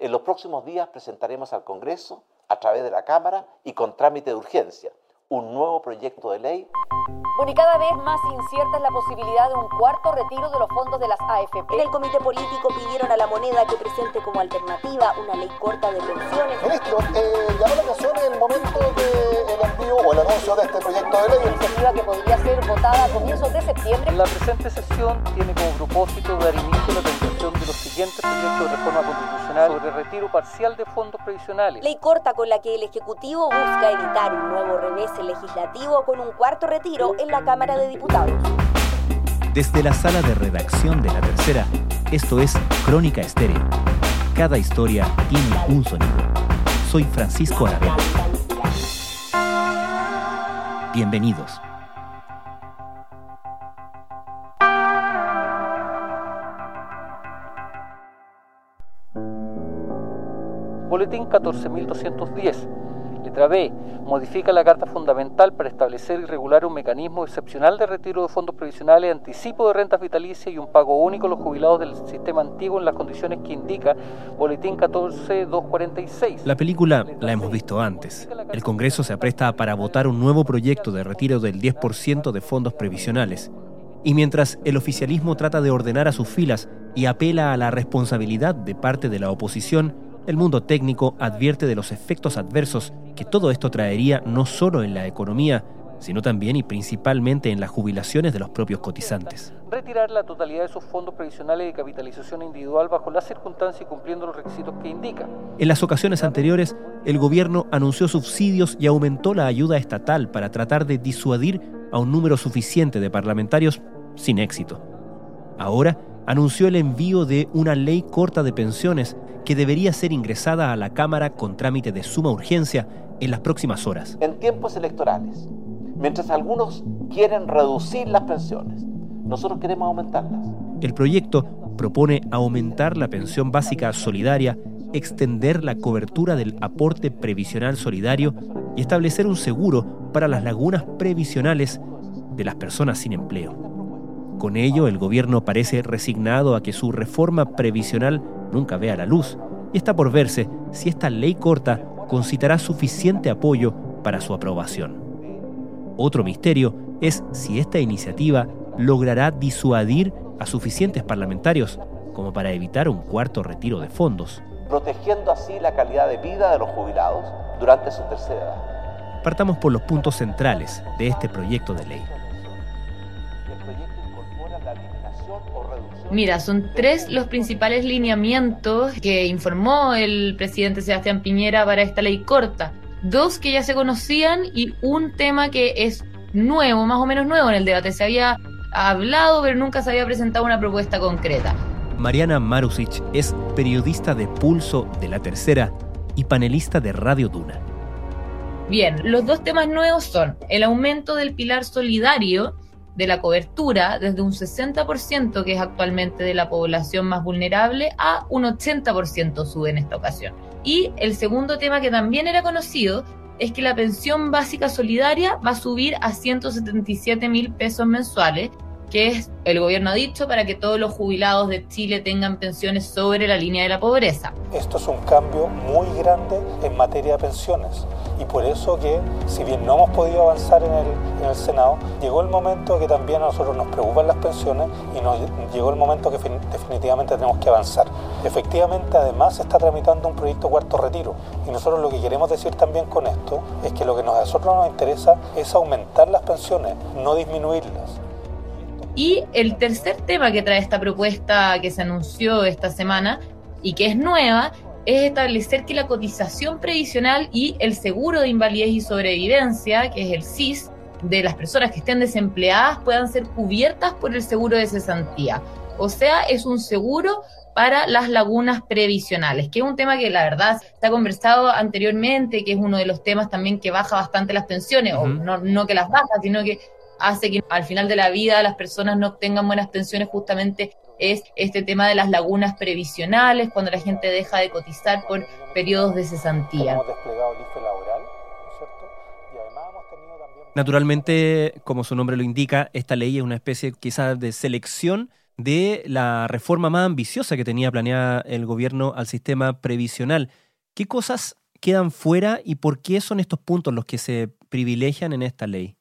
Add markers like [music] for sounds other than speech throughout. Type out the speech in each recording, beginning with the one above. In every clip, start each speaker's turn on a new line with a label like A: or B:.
A: En los próximos días presentaremos al Congreso, a través de la Cámara y con trámite de urgencia, un nuevo proyecto de ley.
B: Bueno, y cada vez más incierta es la posibilidad de un cuarto retiro de los fondos de las AFP.
C: En el comité político pidieron a la moneda que presente como alternativa una ley corta de pensiones.
D: Ministro, eh, llamó la atención el momento del envío o el anuncio de este proyecto de ley.
B: Iniciativa que podría ser votada a comienzos de septiembre.
E: La presente sesión tiene como propósito dar inicio a la tramitación de los siguientes proyectos de reforma constitucional sobre retiro parcial de fondos previsionales.
C: Ley corta con la que el Ejecutivo busca evitar un nuevo revés legislativo con un cuarto retiro en la Cámara de Diputados.
F: Desde la sala de redacción de La Tercera, esto es Crónica Estéreo. Cada historia tiene un sonido. Soy Francisco Aravena. Bienvenidos.
E: Boletín 14210 Letra B. Modifica la Carta Fundamental para establecer y regular un mecanismo excepcional de retiro de fondos previsionales, anticipo de rentas vitalicias y un pago único a los jubilados del sistema antiguo en las condiciones que indica Boletín 14246.
F: La película la hemos visto antes. El Congreso se apresta para votar un nuevo proyecto de retiro del 10% de fondos previsionales. Y mientras el oficialismo trata de ordenar a sus filas y apela a la responsabilidad de parte de la oposición, el mundo técnico advierte de los efectos adversos que todo esto traería no solo en la economía, sino también y principalmente en las jubilaciones de los propios cotizantes.
E: Retirar la totalidad de sus fondos previsionales de capitalización individual bajo las circunstancias y cumpliendo los requisitos que indica.
F: En las ocasiones anteriores, el gobierno anunció subsidios y aumentó la ayuda estatal para tratar de disuadir a un número suficiente de parlamentarios sin éxito. Ahora anunció el envío de una ley corta de pensiones que debería ser ingresada a la Cámara con trámite de suma urgencia en las próximas horas.
A: En tiempos electorales, mientras algunos quieren reducir las pensiones, nosotros queremos aumentarlas.
F: El proyecto propone aumentar la pensión básica solidaria, extender la cobertura del aporte previsional solidario y establecer un seguro para las lagunas previsionales de las personas sin empleo. Con ello, el gobierno parece resignado a que su reforma previsional nunca vea la luz y está por verse si esta ley corta concitará suficiente apoyo para su aprobación. Otro misterio es si esta iniciativa logrará disuadir a suficientes parlamentarios como para evitar un cuarto retiro de fondos.
A: Protegiendo así la calidad de vida de los jubilados durante su tercera edad.
F: Partamos por los puntos centrales de este proyecto de ley.
G: Mira, son tres los principales lineamientos que informó el presidente Sebastián Piñera para esta ley corta. Dos que ya se conocían y un tema que es nuevo, más o menos nuevo en el debate. Se había hablado, pero nunca se había presentado una propuesta concreta.
F: Mariana Marusic es periodista de Pulso de la Tercera y panelista de Radio Duna.
G: Bien, los dos temas nuevos son el aumento del pilar solidario de la cobertura desde un 60% que es actualmente de la población más vulnerable a un 80% sube en esta ocasión. Y el segundo tema que también era conocido es que la pensión básica solidaria va a subir a 177 mil pesos mensuales que es, el gobierno ha dicho, para que todos los jubilados de Chile tengan pensiones sobre la línea de la pobreza.
D: Esto es un cambio muy grande en materia de pensiones y por eso que, si bien no hemos podido avanzar en el, en el Senado, llegó el momento que también a nosotros nos preocupan las pensiones y nos llegó el momento que definitivamente tenemos que avanzar. Efectivamente, además se está tramitando un proyecto cuarto retiro y nosotros lo que queremos decir también con esto es que lo que a nosotros nos interesa es aumentar las pensiones, no disminuirlas.
G: Y el tercer tema que trae esta propuesta que se anunció esta semana y que es nueva es establecer que la cotización previsional y el seguro de invalidez y sobrevivencia, que es el SIS, de las personas que estén desempleadas puedan ser cubiertas por el seguro de cesantía. O sea, es un seguro para las lagunas previsionales, que es un tema que la verdad está conversado anteriormente, que es uno de los temas también que baja bastante las pensiones, o no, no que las baja, sino que hace que al final de la vida las personas no obtengan buenas pensiones justamente es este tema de las lagunas previsionales, cuando la gente deja de cotizar por periodos de cesantía.
F: Naturalmente, como su nombre lo indica, esta ley es una especie quizás de selección de la reforma más ambiciosa que tenía planeada el gobierno al sistema previsional. ¿Qué cosas quedan fuera y por qué son estos puntos los que se privilegian en esta ley?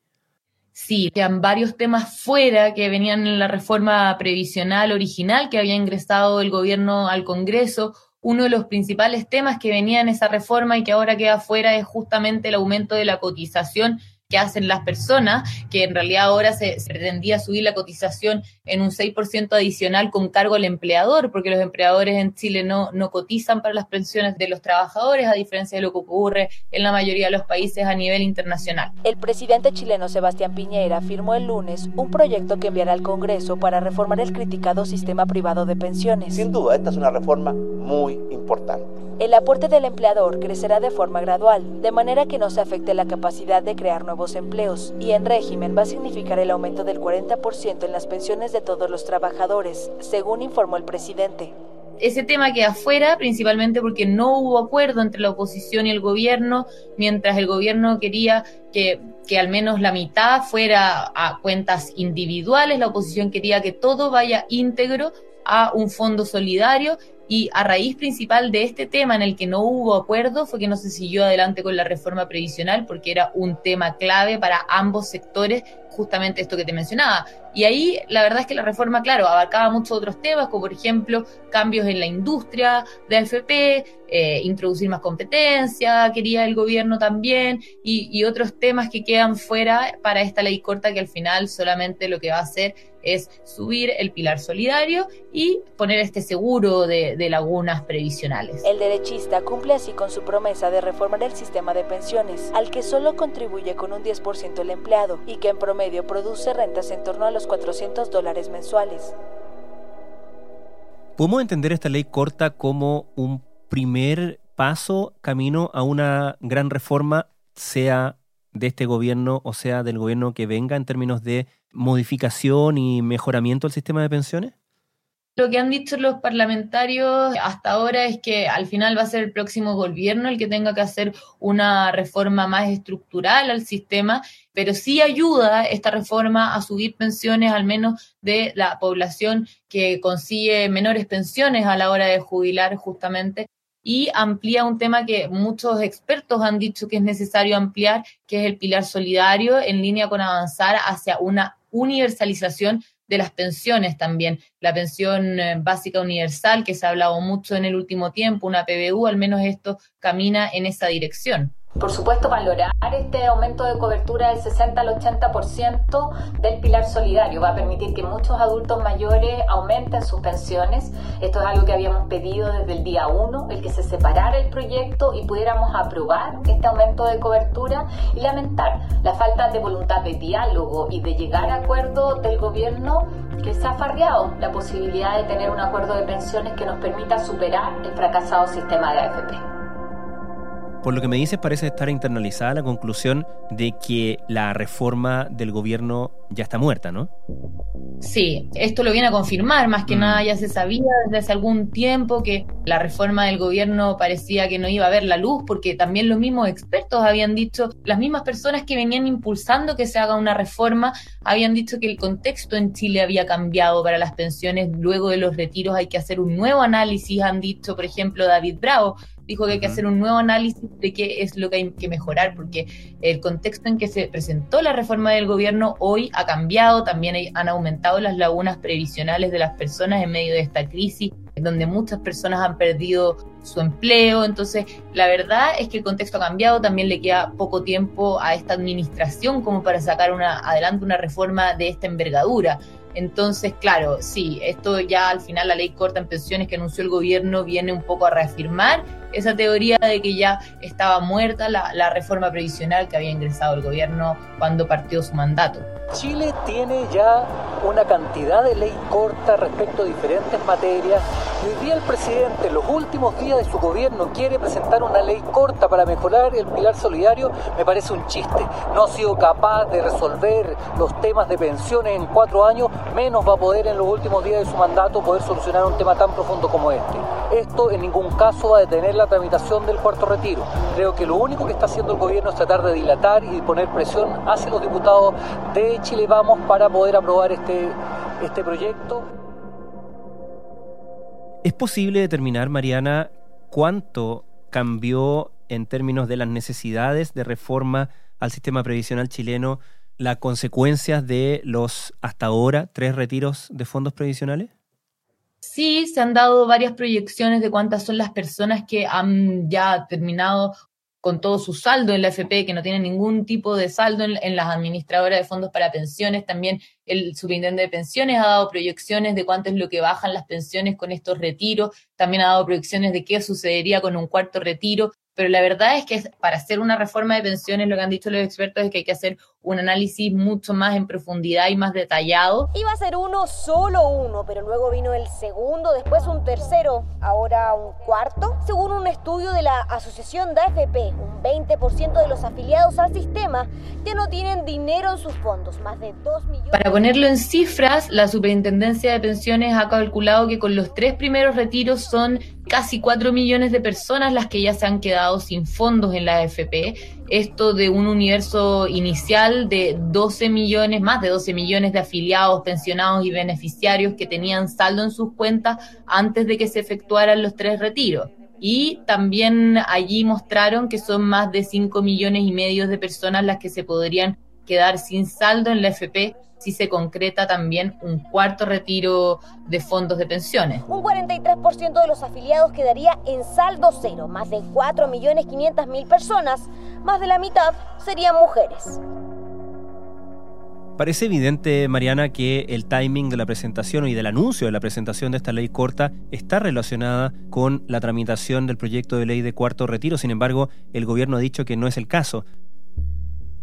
G: Sí, quedan varios temas fuera que venían en la reforma previsional original que había ingresado el gobierno al Congreso. Uno de los principales temas que venía en esa reforma y que ahora queda fuera es justamente el aumento de la cotización que hacen las personas, que en realidad ahora se, pretendía subir la cotización en un 6% adicional con cargo al empleador, porque los empleadores en Chile no, no cotizan para las pensiones de los trabajadores, a diferencia de lo que ocurre en la mayoría de los países a nivel internacional.
C: El presidente chileno Sebastián Piñera firmó el lunes un proyecto que enviará al Congreso para reformar el criticado sistema privado de pensiones.
A: Sin duda, esta es una reforma muy importante
C: el aporte del empleador crecerá de forma gradual, de manera que no se afecte la capacidad de crear nuevos empleos, y en régimen va a significar el aumento del 40% en las pensiones de todos los trabajadores, según informó el presidente.
G: Ese tema queda afuera principalmente porque no hubo acuerdo entre la oposición y el gobierno, mientras el gobierno quería que, que al menos la mitad fuera a cuentas individuales, la oposición quería que todo vaya íntegro a un fondo solidario y a raíz principal de este tema en el que no hubo acuerdo fue que no se siguió adelante con la reforma previsional porque era un tema clave para ambos sectores, justamente esto que te mencionaba. Y ahí la verdad es que la reforma, claro, abarcaba muchos otros temas, como por ejemplo cambios en la industria de AFP, eh, introducir más competencia, quería el gobierno también, y, otros temas que quedan fuera para esta ley corta que al final solamente lo que va a hacer es subir el pilar solidario y poner este seguro de, lagunas previsionales.
C: El derechista cumple así con su promesa de reformar el sistema de pensiones, al que solo contribuye con un 10% el empleado y que en promedio produce rentas en torno a los 400 dólares mensuales.
F: ¿Podemos entender esta ley corta como un primer paso camino a una gran reforma, sea de este gobierno o sea del gobierno que venga en términos de modificación y mejoramiento del sistema de pensiones?
G: Lo que han dicho los parlamentarios hasta ahora es que al final va a ser el próximo gobierno el que tenga que hacer una reforma más estructural al sistema, pero sí ayuda esta reforma a subir pensiones al menos de la población que consigue menores pensiones a la hora de jubilar justamente. Y amplía un tema que muchos expertos han dicho que es necesario ampliar, que es el pilar solidario en línea con avanzar hacia una universalización de las pensiones también. La pensión eh, básica universal, que se ha hablado mucho en el último tiempo, una PBU, al menos esto camina en esa dirección.
B: Por supuesto, valorar este aumento de cobertura del 60 al 80% del pilar solidario va a permitir que muchos adultos mayores aumenten sus pensiones. Esto es algo que habíamos pedido desde el día 1, el que se separara el proyecto y pudiéramos aprobar este aumento de cobertura y lamentar la falta de voluntad de diálogo y de llegar a acuerdo del gobierno que se ha farreado la posibilidad de tener un acuerdo de pensiones que nos permita superar el fracasado sistema de AFP.
F: Por lo que me dices, parece estar internalizada la conclusión de que la reforma del gobierno ya está muerta, ¿no?
G: Sí, esto lo viene a confirmar, más que mm. nada ya se sabía desde hace algún tiempo que la reforma del gobierno parecía que no iba a ver la luz, porque también los mismos expertos habían dicho, las mismas personas que venían impulsando que se haga una reforma, habían dicho que el contexto en Chile había cambiado para las pensiones, luego de los retiros hay que hacer un nuevo análisis, han dicho, por ejemplo, David Bravo, dijo que hay que hacer un nuevo análisis de qué es lo que hay que mejorar, porque el contexto en que se presentó la reforma del gobierno hoy ha cambiado, también han aumentado las lagunas previsionales de las personas en medio de esta crisis, donde muchas personas han perdido su empleo. Entonces, la verdad es que el contexto ha cambiado, también le queda poco tiempo a esta administración como para sacar una, adelante una reforma de esta envergadura. Entonces, claro, sí, esto ya al final la ley corta en pensiones que anunció el gobierno viene un poco a reafirmar esa teoría de que ya estaba muerta la, reforma previsional que había ingresado el gobierno cuando partió su mandato.
E: Chile tiene ya una cantidad de ley corta respecto a diferentes materias hoy día el presidente en los últimos días de su gobierno quiere presentar una ley corta para mejorar el pilar solidario, me parece un chiste. No ha sido capaz de resolver los temas de pensiones en cuatro años, menos va a poder en los últimos días de su mandato poder solucionar un tema tan profundo como este. Esto en ningún caso va a detener la tramitación del cuarto retiro. Creo que lo único que está haciendo el gobierno es tratar de dilatar y poner presión hacia los diputados de Chile Vamos para poder aprobar este, este proyecto.
F: ¿Es posible determinar, Mariana, cuánto cambió en términos de las necesidades de reforma al sistema previsional chileno las consecuencias de los hasta ahora tres retiros de fondos previsionales?
G: Sí, se han dado varias proyecciones de cuántas son las personas que han ya terminado con todo su saldo en la FP, que no tienen ningún tipo de saldo en, las administradoras de fondos para pensiones. También el subintendente de pensiones ha dado proyecciones de cuánto es lo que bajan las pensiones con estos retiros. También ha dado proyecciones de qué sucedería con un cuarto retiro pero la verdad es que para hacer una reforma de pensiones lo que han dicho los expertos es que hay que hacer un análisis mucho más en profundidad y más detallado.
H: Iba a ser uno, solo uno, pero luego vino el segundo, después un tercero, ahora un cuarto. Según un estudio de la Asociación de AFP, un 20% de los afiliados al sistema ya no tienen dinero en sus fondos, más de 2 millones.
G: Para ponerlo en cifras, la Superintendencia de Pensiones ha calculado que con los tres primeros retiros son casi 4 millones de personas las que ya se han quedado sin fondos en la AFP. Esto de un universo inicial de 12 millones, más de 12 millones de afiliados, pensionados y beneficiarios que tenían saldo en sus cuentas antes de que se efectuaran los tres retiros. Y también allí mostraron que son más de 5 millones y medio de personas las que se podrían quedar sin saldo en la AFP si se concreta también un cuarto retiro de fondos de pensiones.
H: Un 43% de los afiliados quedaría en saldo cero, más de 4.500.000 personas, más de la mitad serían mujeres.
F: Parece evidente, Mariana, que el timing de la presentación y del anuncio de la presentación de esta ley corta está relacionada con la tramitación del proyecto de ley de cuarto retiro. Sin embargo, el gobierno ha dicho que no es el caso.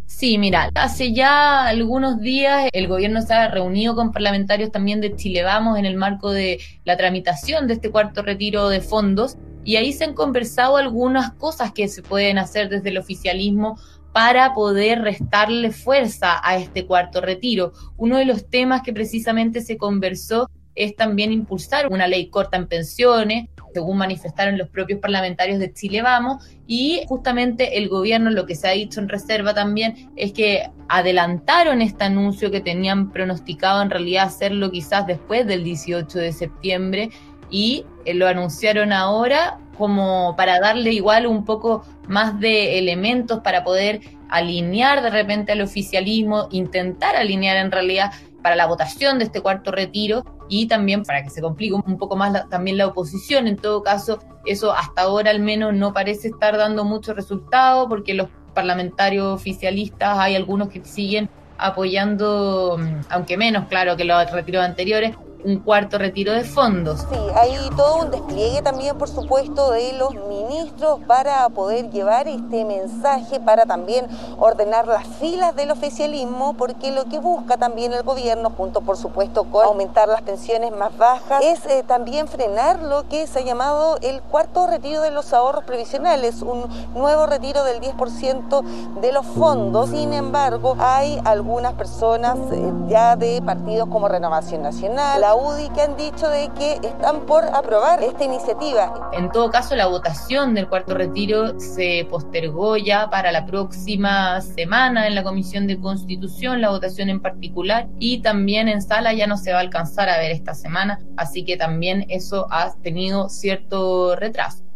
G: Sí, mira, hace ya algunos días el gobierno se ha reunido con parlamentarios también de Chile Vamos en el marco de la tramitación de este cuarto retiro de fondos y ahí se han conversado algunas cosas que se pueden hacer desde el oficialismo para poder restarle fuerza a este cuarto retiro. Uno de los temas que precisamente se conversó es también impulsar una ley corta en pensiones, según manifestaron los propios parlamentarios de Chile Vamos, y justamente el gobierno lo que se ha dicho en reserva también es que adelantaron este anuncio que tenían pronosticado en realidad hacerlo quizás después del 18 de septiembre y eh, lo anunciaron ahora como para darle igual un poco más de elementos para poder alinear de repente al oficialismo, intentar alinear en realidad para la votación de este cuarto retiro y también para que se complique un poco más también la oposición. En todo caso, eso hasta ahora al menos no parece estar dando mucho resultado porque los parlamentarios oficialistas hay algunos que siguen apoyando, mm, aunque menos claro que los retiros anteriores, un cuarto retiro de fondos.
I: Sí, hay todo un despliegue también, por supuesto, de los ministros para poder llevar este mensaje, para también ordenar las filas del oficialismo, porque lo que busca también el gobierno, junto por supuesto con aumentar las pensiones más bajas, es eh, también frenar lo que se ha llamado el cuarto retiro de los ahorros previsionales, un nuevo retiro del 10% de los fondos. Sin embargo, hay algunas personas eh, ya de partidos como Renovación Nacional, la UDI que han dicho de que están por aprobar esta iniciativa.
G: En todo caso, la votación del cuarto retiro se postergó ya para la próxima semana en la Comisión de Constitución, la votación en particular, y también en sala ya no se va a alcanzar a ver esta semana, así que también eso ha tenido cierto retraso.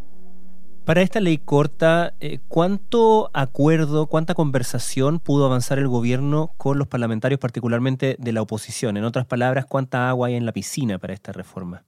F: Para esta ley corta, eh, ¿cuánto acuerdo, cuánta conversación pudo avanzar el gobierno con los parlamentarios, particularmente de la oposición? En otras palabras, ¿cuánta agua hay en la piscina para esta reforma?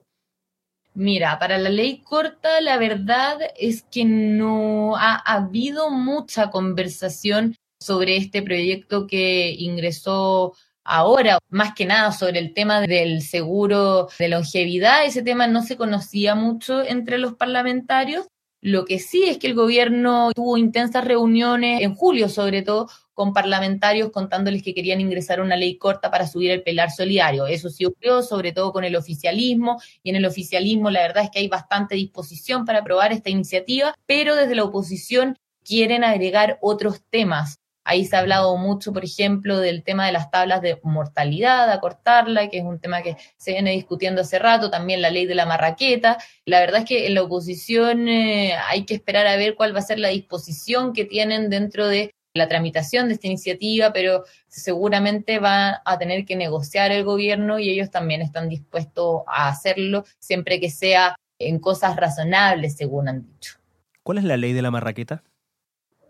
G: Mira, para la ley corta, la verdad es que no ha habido mucha conversación sobre este proyecto que ingresó ahora, más que nada sobre el tema del seguro de longevidad. Ese tema no se conocía mucho entre los parlamentarios lo que sí es que el gobierno tuvo intensas reuniones en julio, sobre todo con parlamentarios contándoles que querían ingresar una ley corta para subir el pelar solidario. Eso sí ocurrió, sobre todo con el oficialismo, y en el oficialismo la verdad es que hay bastante disposición para aprobar esta iniciativa, pero desde la oposición quieren agregar otros temas Ahí se ha hablado mucho, por ejemplo, del tema de las tablas de mortalidad, acortarla, que es un tema que se viene discutiendo hace rato, también la ley de la marraqueta. La verdad es que en la oposición eh, hay que esperar a ver cuál va a ser la disposición que tienen dentro de la tramitación de esta iniciativa, pero seguramente va a tener que negociar el gobierno y ellos también están dispuestos a hacerlo siempre que sea en cosas razonables, según han dicho.
F: ¿Cuál es la ley de la marraqueta?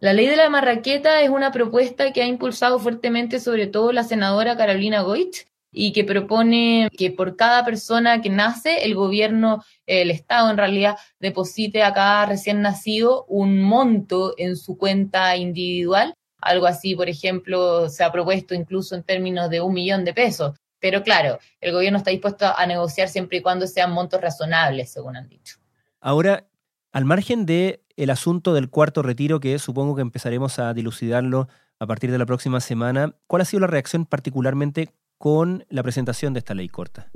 G: La ley de la marraqueta es una propuesta que ha impulsado fuertemente sobre todo la senadora Carolina Goich y que propone que por cada persona que nace, el gobierno, el Estado en realidad, deposite a cada recién nacido un monto en su cuenta individual. Algo así, por ejemplo, se ha propuesto incluso en términos de un millón de pesos. Pero claro, el gobierno está dispuesto a negociar siempre y cuando sean montos razonables, según han dicho.
F: Ahora, al margen de el asunto del cuarto retiro, que supongo que empezaremos a dilucidarlo a partir de la próxima semana, ¿cuál ha sido la reacción particularmente con la presentación de esta ley corta?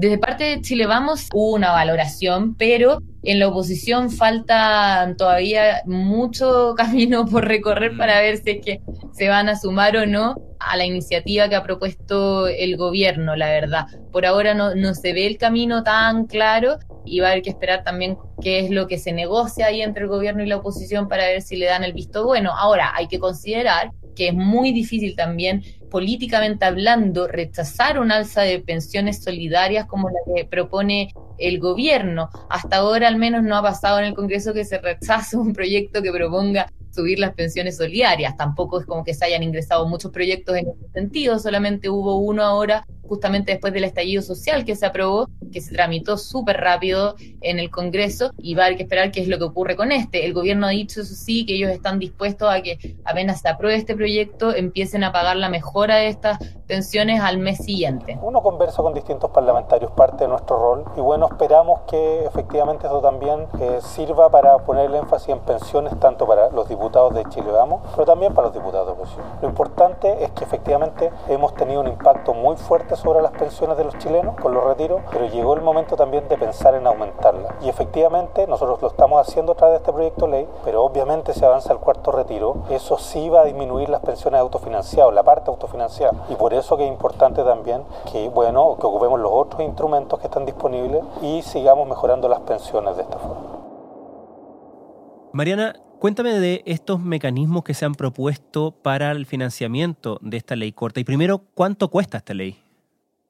G: Desde parte de Chile Vamos hubo una valoración, pero en la oposición falta todavía mucho [laughs] camino por recorrer para ver si es que se van a sumar o no a la iniciativa que ha propuesto el gobierno, la verdad. Por ahora no, no se ve el camino tan claro y va a haber que esperar también qué es lo que se negocia ahí entre el gobierno y la oposición para ver si le dan el visto bueno. Ahora, hay que considerar que es muy difícil también políticamente hablando rechazar un alza de pensiones solidarias como la que propone el gobierno. Hasta ahora al menos no ha pasado en el Congreso que se rechace un proyecto que proponga subir las pensiones solidarias. Tampoco es como que se hayan ingresado muchos proyectos en ese sentido, solamente hubo uno ahora justamente después del estallido social que se aprobó, que se tramitó súper rápido en el Congreso y va a haber que esperar qué es lo que ocurre con este. El gobierno ha dicho, eso sí, que ellos están dispuestos a que apenas se apruebe este proyecto, empiecen a pagar la mejora de estas pensiones al mes siguiente.
D: Uno conversa con distintos parlamentarios, parte de nuestro rol, y bueno, esperamos que efectivamente eso también eh, sirva para poner el énfasis en pensiones tanto para los diputados de Chile Vamos, pero también para los diputados de oposición. Lo importante es que efectivamente hemos tenido un impacto muy fuerte sobre las pensiones de los chilenos con los retiros, pero llegó el momento también de pensar en aumentarlas. Y efectivamente nosotros lo estamos haciendo a través de este proyecto de ley, pero obviamente si avanza el cuarto retiro, eso sí va a disminuir las pensiones autofinanciadas, la parte autofinanciada. Y por eso que es importante también que, bueno, que ocupemos los otros instrumentos que están disponibles y sigamos mejorando las pensiones de esta forma.
F: Mariana, Cuéntame de estos mecanismos que se han propuesto para el financiamiento de esta ley corta. Y primero, ¿cuánto cuesta esta ley?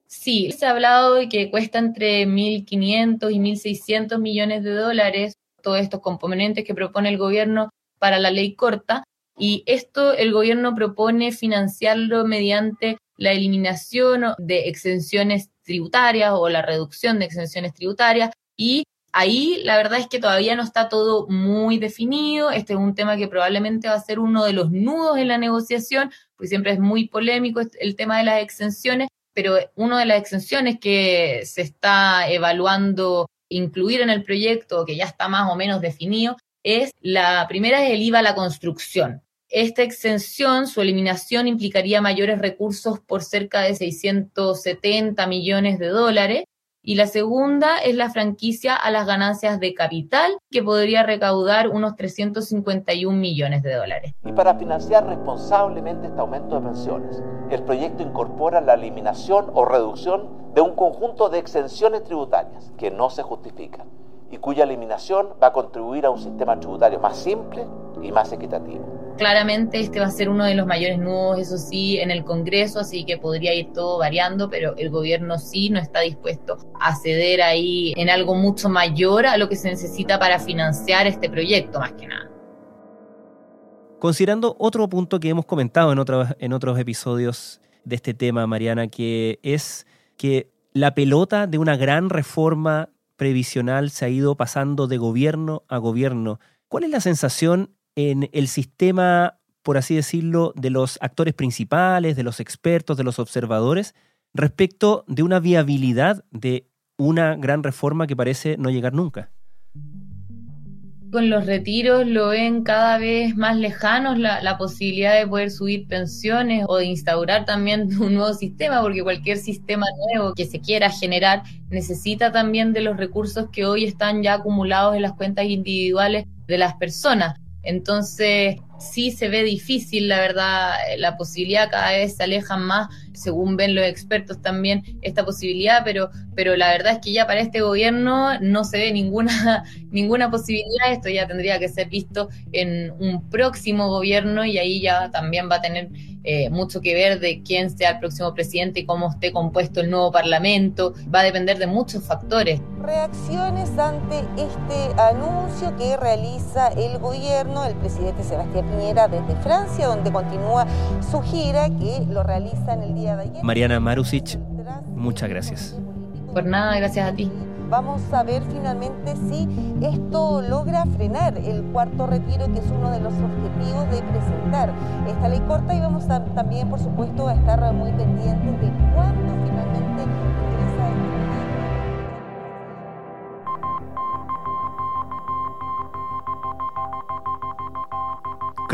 G: Sí, se ha hablado de que cuesta entre 1.500 y 1.600 millones de dólares todos estos componentes que propone el gobierno para la ley corta. Y esto el gobierno propone financiarlo mediante la eliminación de exenciones tributarias o la reducción de exenciones tributarias y Ahí la verdad es que todavía no está todo muy definido. Este es un tema que probablemente va a ser uno de los nudos en la negociación, porque siempre es muy polémico el tema de las exenciones, pero una de las exenciones que se está evaluando incluir en el proyecto, que ya está más o menos definido, es la primera es el IVA a la construcción. Esta exención, su eliminación implicaría mayores recursos por cerca de 670 millones de dólares y la segunda es la franquicia a las ganancias de capital, que podría recaudar unos 351 millones de dólares.
A: Y para financiar responsablemente este aumento de pensiones, el proyecto incorpora la eliminación o reducción de un conjunto de exenciones tributarias que no se justifican y cuya eliminación va a contribuir a un sistema tributario más simple y más equitativo.
G: Claramente este va a ser uno de los mayores nudos, eso sí, en el Congreso, así que podría ir todo variando, pero el gobierno sí no está dispuesto a ceder ahí en algo mucho mayor a lo que se necesita para financiar este proyecto, más que nada.
F: Considerando otro punto que hemos comentado en otros, en otros episodios de este tema, Mariana, que es que la pelota de una gran reforma previsional se ha ido pasando de gobierno a gobierno. ¿Cuál es la sensación en el sistema, por así decirlo, de los actores principales, de los expertos, de los observadores, respecto de una viabilidad de una gran reforma que parece no llegar nunca?
G: Con los retiros lo ven cada vez más lejanos la, la, posibilidad de poder subir pensiones o de instaurar también [laughs] un nuevo sistema, porque cualquier sistema nuevo que se quiera generar necesita también de los recursos que hoy están ya acumulados en las cuentas individuales de las personas. Entonces, sí se ve difícil, la verdad, la posibilidad cada vez se alejan más, según ven los expertos también, esta posibilidad, pero, pero la verdad es que ya para este gobierno no se ve ninguna, [laughs] ninguna posibilidad, esto ya tendría que ser visto en un próximo gobierno y ahí ya también va a tener eh, mucho que ver de quién sea el próximo presidente y cómo esté compuesto el nuevo parlamento, va a depender de muchos factores.
I: Reacciones ante este anuncio que realiza el gobierno, el presidente Sebastián Piñera desde Francia, donde continúa su gira que lo realiza en el día de ayer.
F: Mariana Marusic, muchas gracias.
G: Por nada, gracias a ti.
I: Vamos a ver finalmente si esto logra frenar el cuarto retiro, que es uno de los objetivos de presentar esta ley corta y vamos a, también, por supuesto, a estar muy pendientes de